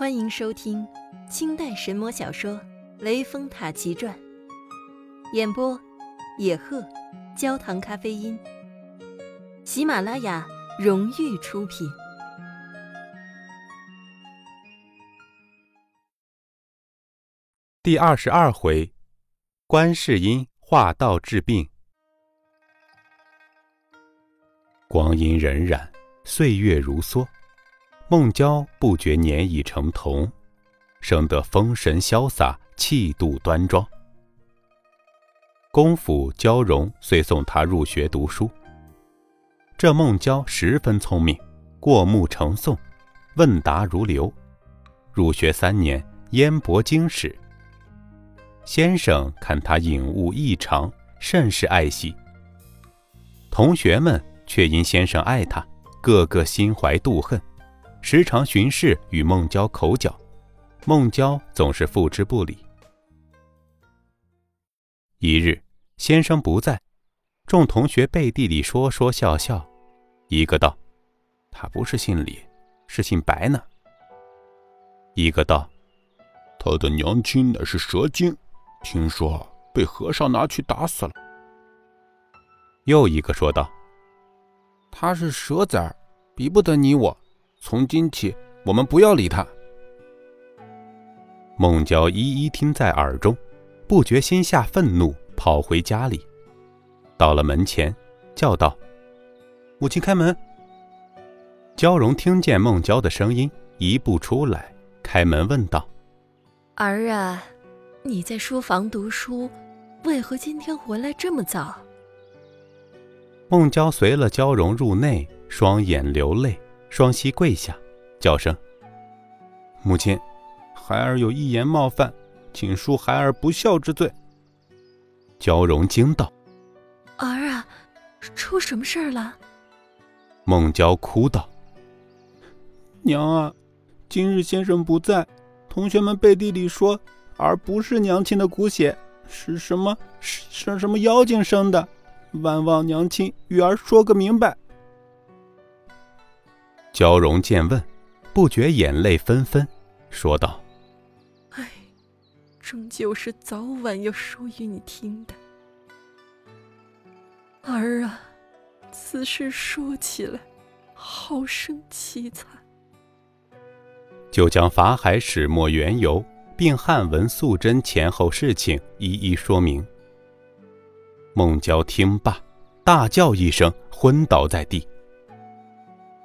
欢迎收听清代神魔小说《雷峰塔奇传》，演播：野鹤，焦糖咖啡因。喜马拉雅荣誉出品。第二十二回，观世音化道治病。光阴荏苒，岁月如梭。孟郊不觉年已成童，生得风神潇洒，气度端庄。公府焦荣遂送他入学读书。这孟郊十分聪明，过目成诵，问答如流。入学三年，渊博经史。先生看他颖悟异常，甚是爱惜。同学们却因先生爱他，个个心怀妒恨。时常巡视与孟郊口角，孟郊总是付之不理。一日，先生不在，众同学背地里说说笑笑，一个道：“他不是姓李，是姓白呢。”一个道：“他的娘亲乃是蛇精，听说被和尚拿去打死了。”又一个说道：“他是蛇崽儿，比不得你我。”从今起，我们不要理他。孟郊一一听在耳中，不觉心下愤怒，跑回家里。到了门前，叫道：“母亲开门。”焦荣听见孟郊的声音，一步出来，开门问道：“儿啊，你在书房读书，为何今天回来这么早？”孟郊随了焦荣入内，双眼流泪。双膝跪下，叫声：“母亲，孩儿有一言冒犯，请恕孩儿不孝之罪。”焦荣惊道：“儿啊，出什么事儿了？”孟娇哭道：“娘啊，今日先生不在，同学们背地里说儿不是娘亲的骨血，是什么是什么妖精生的，万望娘亲与儿说个明白。”焦荣见问，不觉眼泪纷纷，说道：“哎，终究是早晚要说与你听的。儿啊，此事说起来，好生凄惨。”就将法海始末缘由，并汉文素贞前后事情一一说明。孟郊听罢，大叫一声，昏倒在地。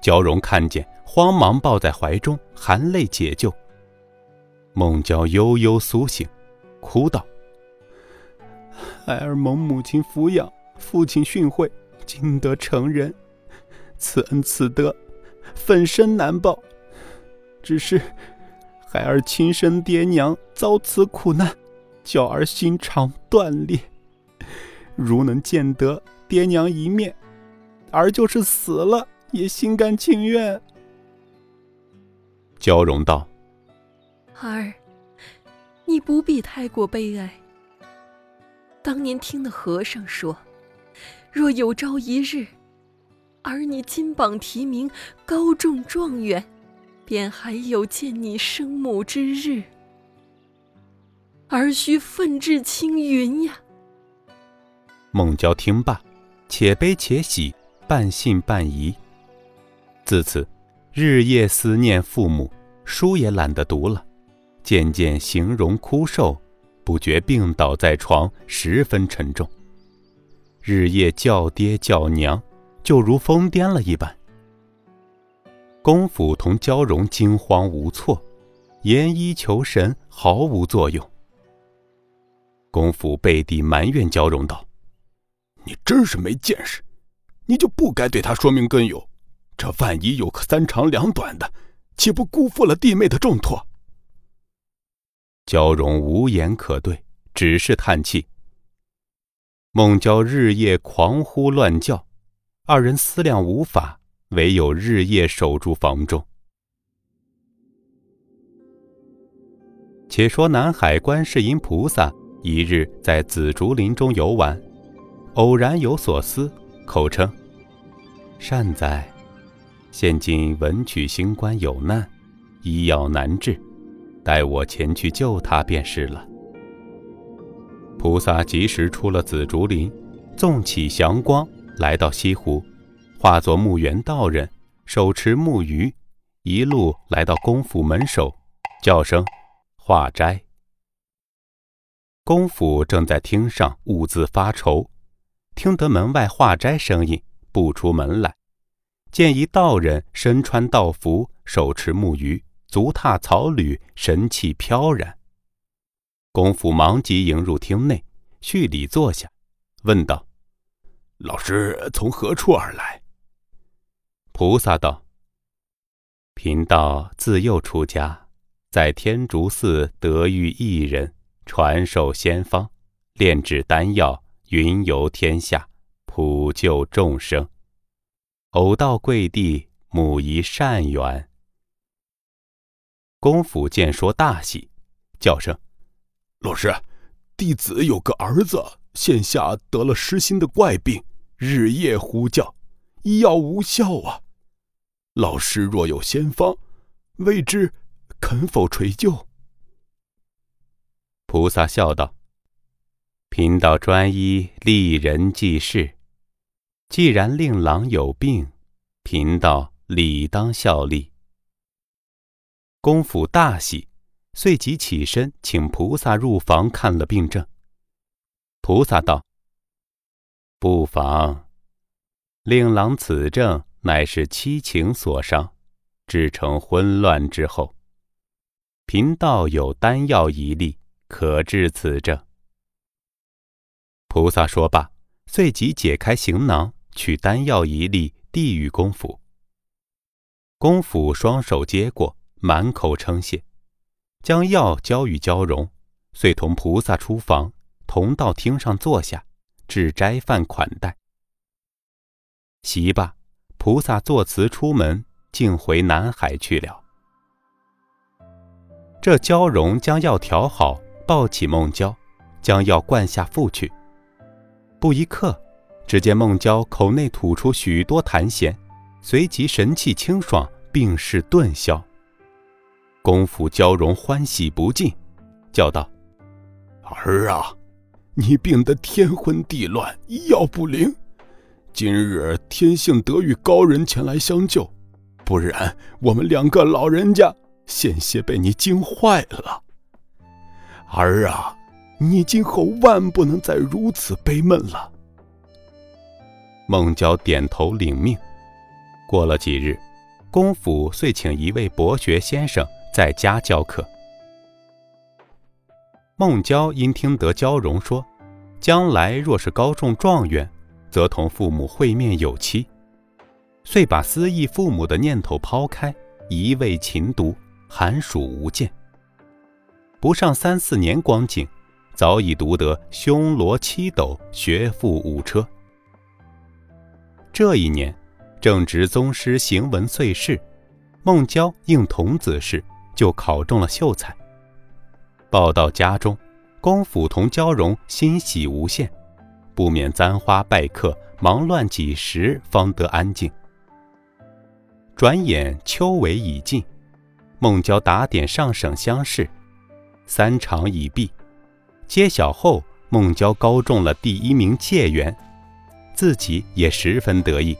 焦荣看见，慌忙抱在怀中，含泪解救。孟郊悠悠苏醒，哭道：“孩儿蒙母亲抚养，父亲训诲，今得成人，此恩此德，粉身难报。只是孩儿亲生爹娘遭此苦难，娇儿心肠断裂。如能见得爹娘一面，儿就是死了。”也心甘情愿。焦荣道：“儿，你不必太过悲哀。当年听的和尚说，若有朝一日，儿你金榜题名，高中状元，便还有见你生母之日。儿须奋志青云呀！”孟郊听罢，且悲且喜，半信半疑。自此，日夜思念父母，书也懒得读了，渐渐形容枯瘦，不觉病倒在床，十分沉重。日夜叫爹叫娘，就如疯癫了一般。公府同焦荣惊慌无措，研医求神毫无作用。公府背地埋怨焦荣道：“你真是没见识，你就不该对他说明根由。”这万一有个三长两短的，岂不辜负了弟妹的重托？焦荣无言可对，只是叹气。孟郊日夜狂呼乱叫，二人思量无法，唯有日夜守住房中。且说南海观世音菩萨一日在紫竹林中游玩，偶然有所思，口称：“善哉。”现今文曲星官有难，医药难治，待我前去救他便是了。”菩萨及时出了紫竹林，纵起祥光，来到西湖，化作木原道人，手持木鱼，一路来到公府门首，叫声：“化斋。”公府正在厅上兀自发愁，听得门外化斋声音，不出门来，见一道人身穿道服，手持木鱼，足踏草履，神气飘然。功夫忙急迎入厅内，叙礼坐下，问道：“老师从何处而来？”菩萨道：“贫道自幼出家，在天竺寺得遇一人，传授仙方，炼制丹药，云游天下，普救众生。偶到贵地，母仪善缘。”公府见说大喜，叫声。老师，弟子有个儿子，现下得了失心的怪病，日夜呼叫，医药无效啊。老师若有仙方，未知肯否垂救？菩萨笑道：“贫道专一利人济世，既然令郎有病，贫道理当效力。”公府大喜。遂即起身，请菩萨入房看了病症。菩萨道：“不妨。令郎此症乃是七情所伤，致成昏乱之后。贫道有丹药一粒，可治此症。”菩萨说罢，遂即解开行囊，取丹药一粒，递与公府。公府双手接过，满口称谢。将药交与焦荣，遂同菩萨出房，同到厅上坐下，置斋饭款待。席罢，菩萨作辞出门，竟回南海去了。这焦荣将药调好，抱起孟郊，将药灌下腹去。不一刻，只见孟郊口内吐出许多痰涎，随即神气清爽，病势顿消。功夫交融，欢喜不尽，叫道：“儿啊，你病得天昏地乱，医药不灵。今日天幸得遇高人前来相救，不然我们两个老人家险些被你惊坏了。儿啊，你今后万不能再如此悲闷了。”孟郊点头领命。过了几日，公府遂请一位博学先生。在家教课。孟郊因听得焦荣说，将来若是高中状元，则同父母会面有期，遂把思忆父母的念头抛开，一味勤读，寒暑无间。不上三四年光景，早已读得胸罗七斗，学富五车。这一年，正值宗师行文岁试，孟郊应童子试。就考中了秀才。报到家中，公府同娇容欣喜无限，不免簪花拜客，忙乱几时方得安静。转眼秋闱已尽，孟郊打点上省乡试，三场已毕，揭晓后，孟郊高中了第一名解元，自己也十分得意。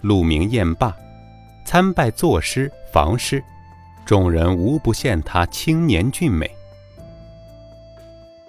鹿鸣宴罢，参拜作诗、房诗。众人无不羡他青年俊美。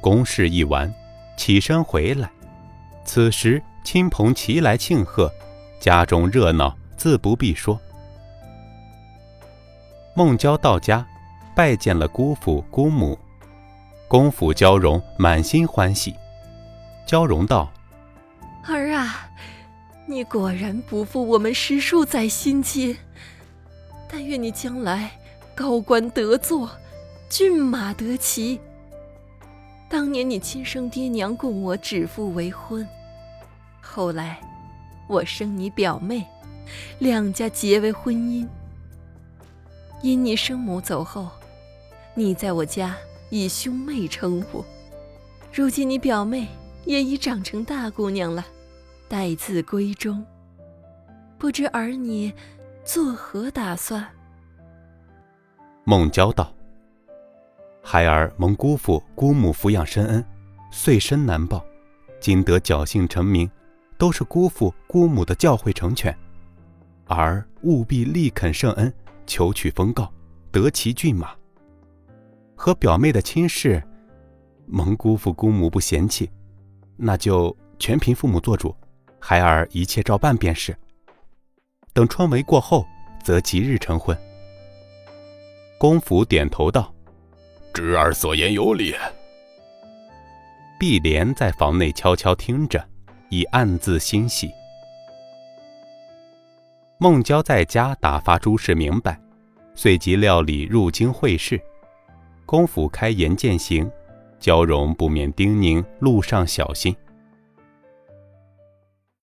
公事一完，起身回来。此时亲朋齐来庆贺，家中热闹，自不必说。孟郊到家，拜见了姑父姑母，公府焦荣满心欢喜。焦荣道：“儿啊，你果然不负我们师叔在心间。但愿你将来……”高官得坐，骏马得骑。当年你亲生爹娘供我指腹为婚，后来我生你表妹，两家结为婚姻。因你生母走后，你在我家以兄妹称呼。如今你表妹也已长成大姑娘了，待字闺中。不知儿你作何打算？孟郊道：“孩儿蒙姑父姑母抚养深恩，岁深难报，今得侥幸成名，都是姑父姑母的教诲成全。儿务必力肯圣恩，求取封诰，得其骏马。和表妹的亲事，蒙姑父姑母不嫌弃，那就全凭父母做主，孩儿一切照办便是。等春闱过后，则即日成婚。”公府点头道：“侄儿所言有理。”碧莲在房内悄悄听着，已暗自欣喜。孟郊在家打发诸事明白，遂即料理入京会试。公府开言践行，焦荣不免叮咛路上小心。